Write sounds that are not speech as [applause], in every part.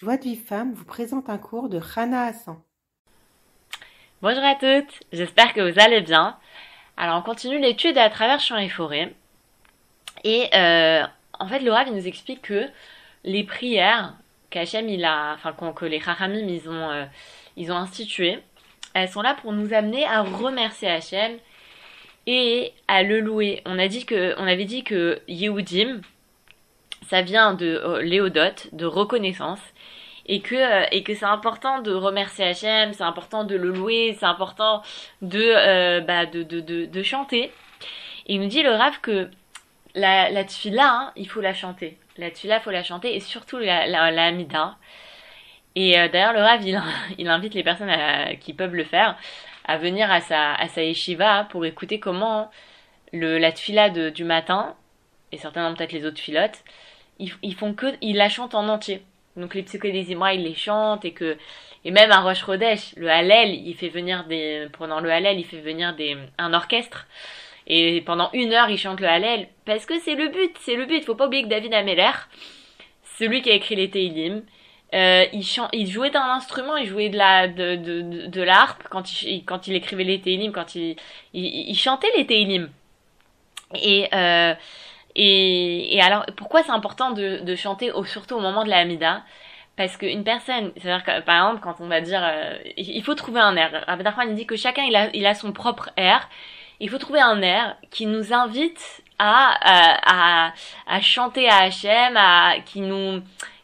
Joie de vie femme vous présente un cours de Rana Hassan. Bonjour à toutes, j'espère que vous allez bien. Alors on continue l'étude à travers champs et forêts. Et euh, en fait, Laura nous explique que les prières qu'Hachem il a, enfin que les Chachamim ils ont, euh, ils ont instituées, elles sont là pour nous amener à remercier Hachem et à le louer. On a dit que, on avait dit que Yehudim, ça vient de euh, Léodote, de reconnaissance, et que euh, et que c'est important de remercier Hachem, c'est important de le louer, c'est important de, euh, bah, de, de, de, chanter. Et il nous dit le Rav que la, la hein, il faut la chanter. La tfila, il faut la chanter, et surtout la, la, Amida. Et euh, d'ailleurs, le Rav, il, [laughs] il, invite les personnes qui peuvent le faire à venir à sa, à sa yeshiva pour écouter comment le, la tfila du matin, et certainement peut-être les autres filotes, ils, ils, font que, ils la chantent en entier. Donc les psychédésimra, ils les chantent et que, et même à Roche Rodèche, le Hallel, il fait venir des, pendant le Hallel, il fait venir des, un orchestre. Et pendant une heure, il chante le Hallel. Parce que c'est le but, c'est le but. Faut pas oublier que David Ameller, celui qui a écrit les Teilim, euh, il, chant, il jouait d'un instrument, il jouait de la de, de, l'harpe quand il, quand il écrivait les Teilim, quand il, il, il chantait les Teilim. Et, euh, et, et alors, pourquoi c'est important de, de chanter, au, surtout au moment de la Hamida? Parce qu'une personne, c'est-à-dire que, par exemple, quand on va dire, euh, il faut trouver un air. Rabbi il dit que chacun, il a, il a son propre air. Il faut trouver un air qui nous invite à, à, à, chanter à Hachem, à, qui nous,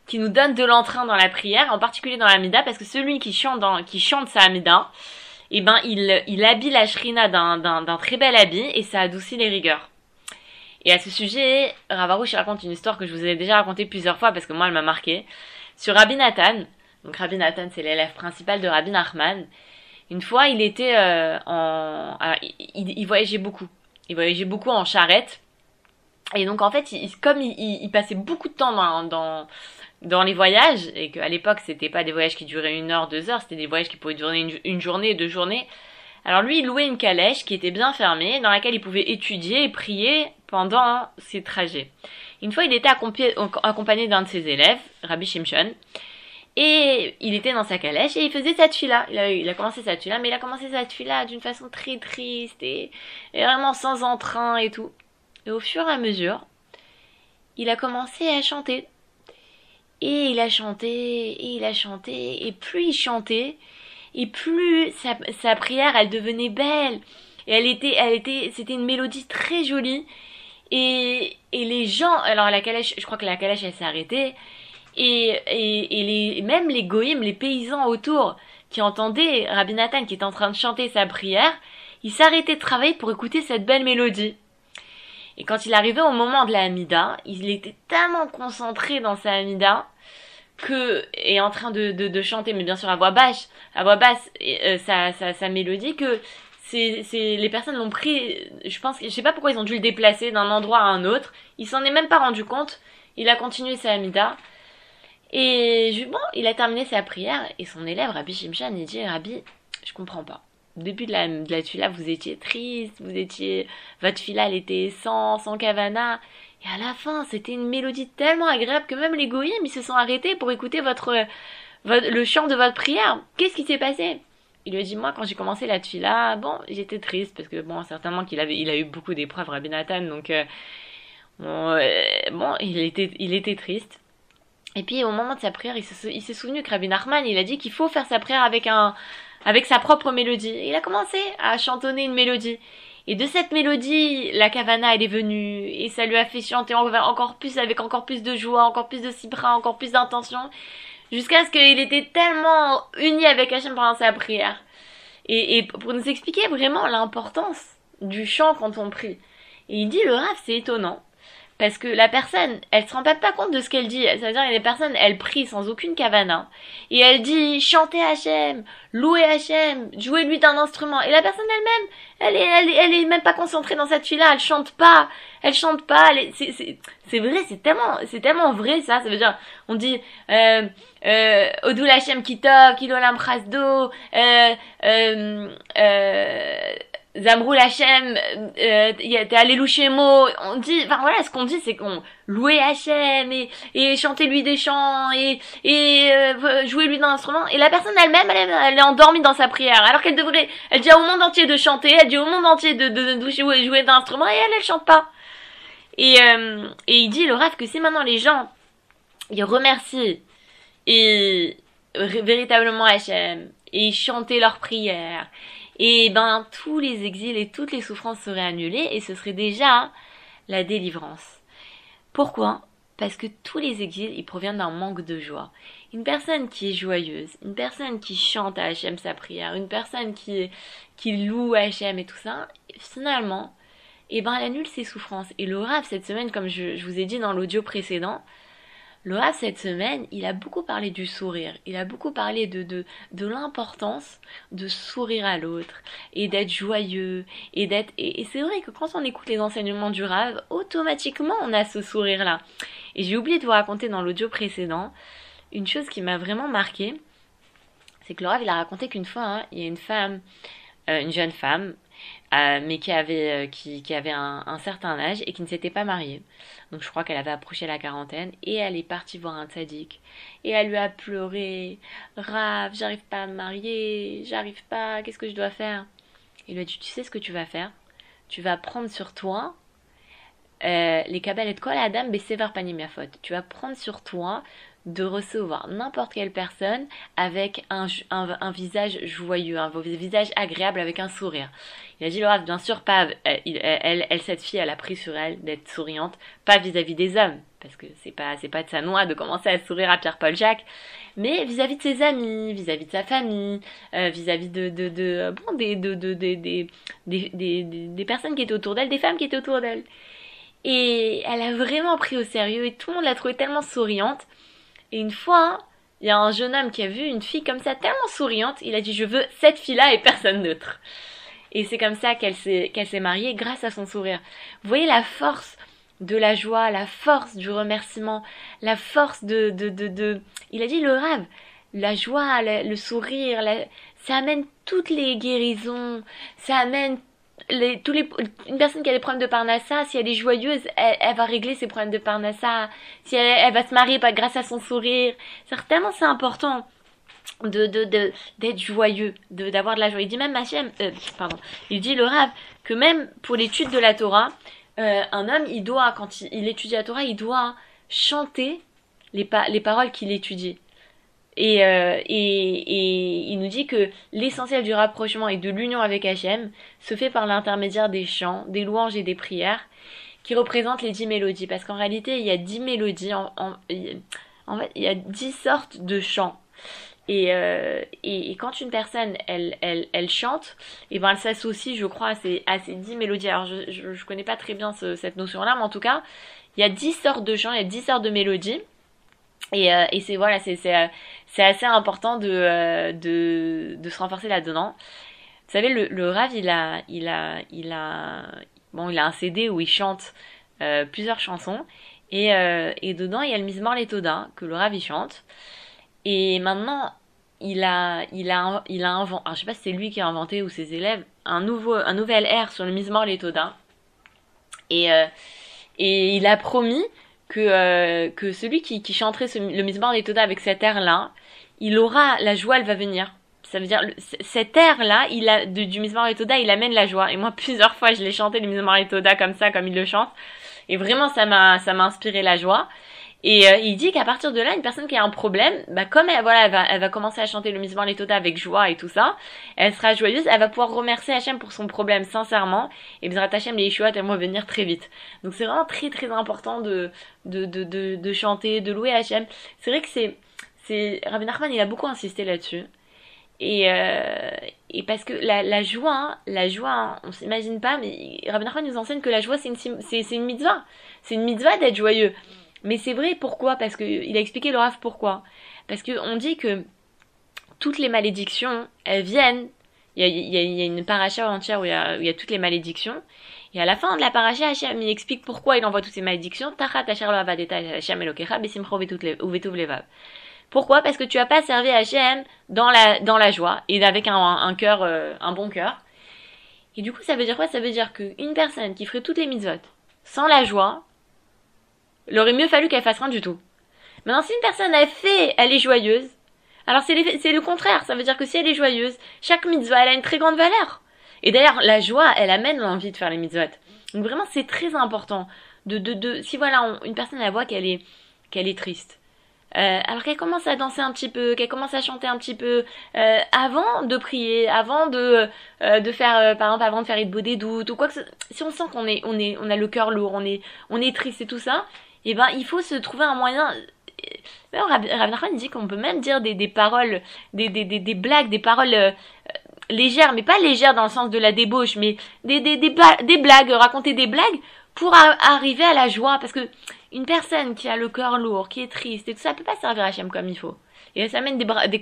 qui nous donne de l'entrain dans la prière, en particulier dans la Hamida, parce que celui qui chante, dans, qui chante sa Hamida, eh ben, il, il habille la Shrina d'un, d'un très bel habit et ça adoucit les rigueurs. Et à ce sujet, Ravarouche raconte une histoire que je vous ai déjà racontée plusieurs fois parce que moi elle m'a marqué. Sur Rabbi Nathan, donc Rabbi Nathan c'est l'élève principal de Rabbi Nachman, une fois il était euh, en... Alors, il, voyageait beaucoup. Il voyageait beaucoup en charrette. Et donc en fait, comme il, passait beaucoup de temps dans, dans, dans les voyages, et qu'à l'époque c'était pas des voyages qui duraient une heure, deux heures, c'était des voyages qui pouvaient durer une, une journée, deux journées, alors lui, il louait une calèche qui était bien fermée, dans laquelle il pouvait étudier et prier pendant ses trajets. Une fois, il était accompagné d'un de ses élèves, Rabbi Shimshon, et il était dans sa calèche et il faisait cette fila. Il a, commencé cette fila, mais il a commencé cette fila d'une façon très triste et, et vraiment sans entrain et tout. Et au fur et à mesure, il a commencé à chanter. Et il a chanté, et il a chanté, et plus il chantait, et plus sa, sa prière elle devenait belle et elle était elle était c'était une mélodie très jolie et, et les gens alors la calèche je crois que la calèche elle s'est arrêtée et, et, et les, même les goïms, les paysans autour qui entendaient Rabbi Nathan qui était en train de chanter sa prière, ils s'arrêtaient de travailler pour écouter cette belle mélodie. Et quand il arrivait au moment de la Hamida, il était tellement concentré dans sa Hamida que est en train de, de, de, chanter, mais bien sûr à voix basse, à voix basse, euh, sa, sa, sa, mélodie, que c'est, les personnes l'ont pris, je pense, je sais pas pourquoi ils ont dû le déplacer d'un endroit à un autre, il s'en est même pas rendu compte, il a continué sa Hamida, et bon, il a terminé sa prière, et son élève, Rabbi Shimshan, il dit, Rabbi, je comprends pas. Au début de la, de la vous étiez triste, vous étiez, votre fila, elle était sans, sans kavana, et à la fin, c'était une mélodie tellement agréable que même les goïms, ils se sont arrêtés pour écouter votre le chant de votre prière. Qu'est-ce qui s'est passé? Il lui a dit, moi, quand j'ai commencé la là bon, j'étais triste, parce que, bon, certainement qu'il avait, il a eu beaucoup d'épreuves, Rabbi Nathan, donc, euh, bon, euh, bon, il était, il était triste. Et puis, au moment de sa prière, il s'est, souvenu que Rabbi Nachman, il a dit qu'il faut faire sa prière avec un, avec sa propre mélodie. Il a commencé à chantonner une mélodie. Et de cette mélodie, la Kavana, elle est venue, et ça lui a fait chanter encore plus, avec encore plus de joie, encore plus de sibra, encore plus d'intention, jusqu'à ce qu'il était tellement uni avec Hachem pendant sa prière. Et, pour nous expliquer vraiment l'importance du chant quand on prie. Et il dit, le Rav, c'est étonnant. Parce que la personne, elle se rend pas compte de ce qu'elle dit. C'est-à-dire, il y a des personnes, elles prient sans aucune cavana. Et elle dit, chantez Hachem, louez Hachem, jouez-lui d'un instrument. Et la personne elle-même, elle est, elle, est, elle est même pas concentrée dans cette fille-là, elle chante pas, elle chante pas, c'est vrai, c'est tellement, c'est tellement vrai, ça. Ça veut dire, on dit, euh, euh, Odul Hachem Kitov, Kilolam Chasdo, euh, euh, euh, Zamroul Hachem, euh, t'es allé loucher mot. On dit, enfin voilà, ce qu'on dit, c'est qu'on louait Hachem et, et chanter lui des chants et, et euh, jouer lui d'un instrument. Et la personne elle-même, elle, est endormie dans sa prière. Alors qu'elle devrait, elle dit au monde entier de chanter, elle dit au monde entier de, de, de jouer, jouer d'un instrument et elle, elle chante pas. Et, euh, et il dit, le raf, que si maintenant les gens, ils remercient et véritablement Hachem et chanter leurs prières et ben tous les exils et toutes les souffrances seraient annulées et ce serait déjà la délivrance. Pourquoi? Parce que tous les exils, ils proviennent d'un manque de joie. Une personne qui est joyeuse, une personne qui chante à Hachem sa prière, une personne qui, qui loue Hachem et tout ça, finalement, eh ben elle annule ses souffrances. Et le Rav, cette semaine, comme je vous ai dit dans l'audio précédent, Laura, cette semaine, il a beaucoup parlé du sourire. Il a beaucoup parlé de, de, de l'importance de sourire à l'autre et d'être joyeux et d'être. Et, c'est vrai que quand on écoute les enseignements du Rav, automatiquement on a ce sourire-là. Et j'ai oublié de vous raconter dans l'audio précédent une chose qui m'a vraiment marqué. C'est que le Rav, il a raconté qu'une fois, hein, il y a une femme, euh, une jeune femme, euh, mais qui avait, euh, qui, qui avait un, certain âge et qui ne s'était pas mariée. Donc je crois qu'elle avait approché la quarantaine et elle est partie voir un tzaddik. Et elle lui a pleuré. Rave, j'arrive pas à me marier, j'arrive pas, qu'est-ce que je dois faire? Il lui a dit, tu sais ce que tu vas faire? Tu vas prendre sur toi euh, les kabbalet kol adam besever panim faute. Tu vas prendre sur toi de recevoir n'importe quelle personne avec un, un, visage joyeux, un visage agréable avec un sourire. Il a dit Laura, bien sûr, pas, elle, elle, elle, cette fille, elle a pris sur elle d'être souriante, pas vis-à-vis des hommes, parce que c'est pas, c'est pas de sa noix de commencer à sourire à Pierre-Paul Jacques, mais vis-à-vis de ses amis, vis-à-vis de sa famille, euh, vis-à-vis de, de, de, des, des personnes qui étaient autour d'elle, des femmes qui étaient autour d'elle. Et elle a vraiment pris au sérieux et tout le monde l'a trouvée tellement souriante et une fois, il y a un jeune homme qui a vu une fille comme ça, tellement souriante, il a dit je veux cette fille-là et personne d'autre. Et c'est comme ça qu'elle s'est, qu'elle s'est mariée grâce à son sourire. Vous voyez la force de la joie, la force du remerciement, la force de, de, de, de... il a dit le rêve, la joie, le, sourire, ça amène toutes les guérisons, ça amène tous les, une personne qui a des problèmes de parnassa, si elle est joyeuse, elle, va régler ses problèmes de parnassa. Si elle, va se marier pas grâce à son sourire. Certainement, c'est important de, de, de, d'être joyeux, de, d'avoir de la joie. Il dit même Hachem, euh, pardon, il dit le Rav, que même pour l'étude de la Torah, euh, un homme, il doit, quand il, étudie la Torah, il doit chanter les, les paroles qu'il étudie. Et, euh, et, et, il nous dit que l'essentiel du rapprochement et de l'union avec Hachem se fait par l'intermédiaire des chants, des louanges et des prières qui représentent les dix mélodies. Parce qu'en réalité, il y a dix mélodies, en, en, en, fait, il y a dix sortes de chants. Et, euh, et, quand une personne, elle, elle, elle chante, et ben elle s'associe, je crois, à ces, à ces dix mélodies. Alors, je, je, je connais pas très bien ce, cette notion-là, mais en tout cas, il y a dix sortes de chants, il y a dix sortes de mélodies. Et, euh, et c'est voilà, c'est c'est assez important de, euh, de, de se renforcer là-dedans. Vous savez, le, le Rav, il a, il a, il a, bon, il a un CD où il chante euh, plusieurs chansons et, euh, et dedans il y a le Mizmor Letoda que le Rav chante. Et maintenant, il a, il a, il a inventé, alors je sais pas si c'est lui qui a inventé ou ses élèves, un nouveau, un nouvel air sur le Mizmor Letoda. Et, euh, et il a promis que, euh, que celui qui, qui chanterait ce, le Mizmor Letoda avec cet air-là, il aura la joie, elle va venir. Ça veut dire cet air là, il a de, du Mizmor et Toda, il amène la joie. Et moi [laughs] plusieurs fois, je l'ai chanté le Mizmor et Toda comme ça, comme il le chante. Et vraiment, ça m'a ça m'a inspiré la joie. Et euh, il dit qu'à partir de là, une personne qui a un problème, bah comme elle, voilà, elle va, elle va commencer à chanter le Mizmor et Toda avec joie et tout ça, elle sera joyeuse, elle va pouvoir remercier Hachem pour son problème sincèrement. Et Bezrat Hachem, les elles vont venir très vite. Donc c'est vraiment très très important de de, de, de, de chanter, de louer Hachem. C'est vrai que c'est c'est Rabbi Nachman, il a beaucoup insisté là-dessus. Et, euh, et parce que la, la joie, hein, la joie, hein, on s'imagine pas, mais Rabbi Nachman nous enseigne que la joie, c'est une, c'est, c'est une mitzvah. C'est une mitzvah d'être joyeux. Mais c'est vrai, pourquoi? Parce que il a expliqué le Rav pourquoi. Parce qu'on dit que toutes les malédictions, elles viennent. Il y a, une paracha entière où il, y a, toutes les malédictions. Et à la fin de la paracha, Hachem il explique pourquoi il envoie toutes ces malédictions. Pourquoi? Parce que tu as pas servi Hachem dans la, dans la joie et avec un, un cœur, euh, un bon cœur. Et du coup, ça veut dire quoi? Ça veut dire qu'une personne qui ferait toutes les mitzvot sans la joie, il aurait mieux fallu qu'elle fasse rien du tout. Maintenant, si une personne a fait, elle est joyeuse, alors c'est le contraire. Ça veut dire que si elle est joyeuse, chaque mitzvah, elle a une très grande valeur. Et d'ailleurs, la joie, elle amène l'envie de faire les mitzvot. Donc vraiment, c'est très important de, si voilà, une personne la voit qu'elle est, qu'elle est triste. Euh, alors qu'elle commence à danser un petit peu, qu'elle commence à chanter un petit peu euh, avant de prier, avant de euh, faire par exemple avant de faire une des doutes ou quoi que ce... si on sent qu'on est on est on a le cœur lourd, on est on est triste et tout ça, et eh ben il faut se trouver un moyen Rav Nachman dit qu'on peut même dire des, des paroles, des, des, des, blagues, des paroles euh, légères, mais pas légères dans le sens de la débauche, mais des, des, blagues, raconter des blagues pour arriver à la joie. Parce que une personne qui a le cœur lourd, qui est triste et tout ça, peut pas servir Hachem comme il faut. Et ça amène des, des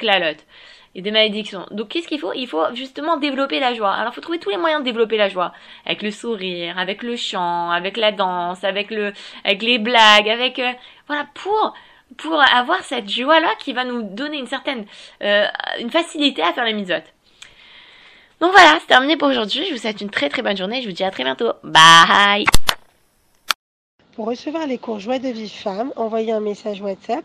et des malédictions. Donc qu'est-ce qu'il faut? Il faut justement développer la joie. Alors il faut trouver tous les moyens de développer la joie. Avec le sourire, avec le chant, avec la danse, avec le avec les blagues, avec euh, voilà pour pour avoir cette joie là qui va nous donner une certaine euh, une facilité à faire les mitzvot. Donc voilà, c'est terminé pour aujourd'hui. Je vous souhaite une très très bonne journée. Je vous dis à très bientôt. Bye. Pour recevoir les cours Joie de vie femme, envoyez un message WhatsApp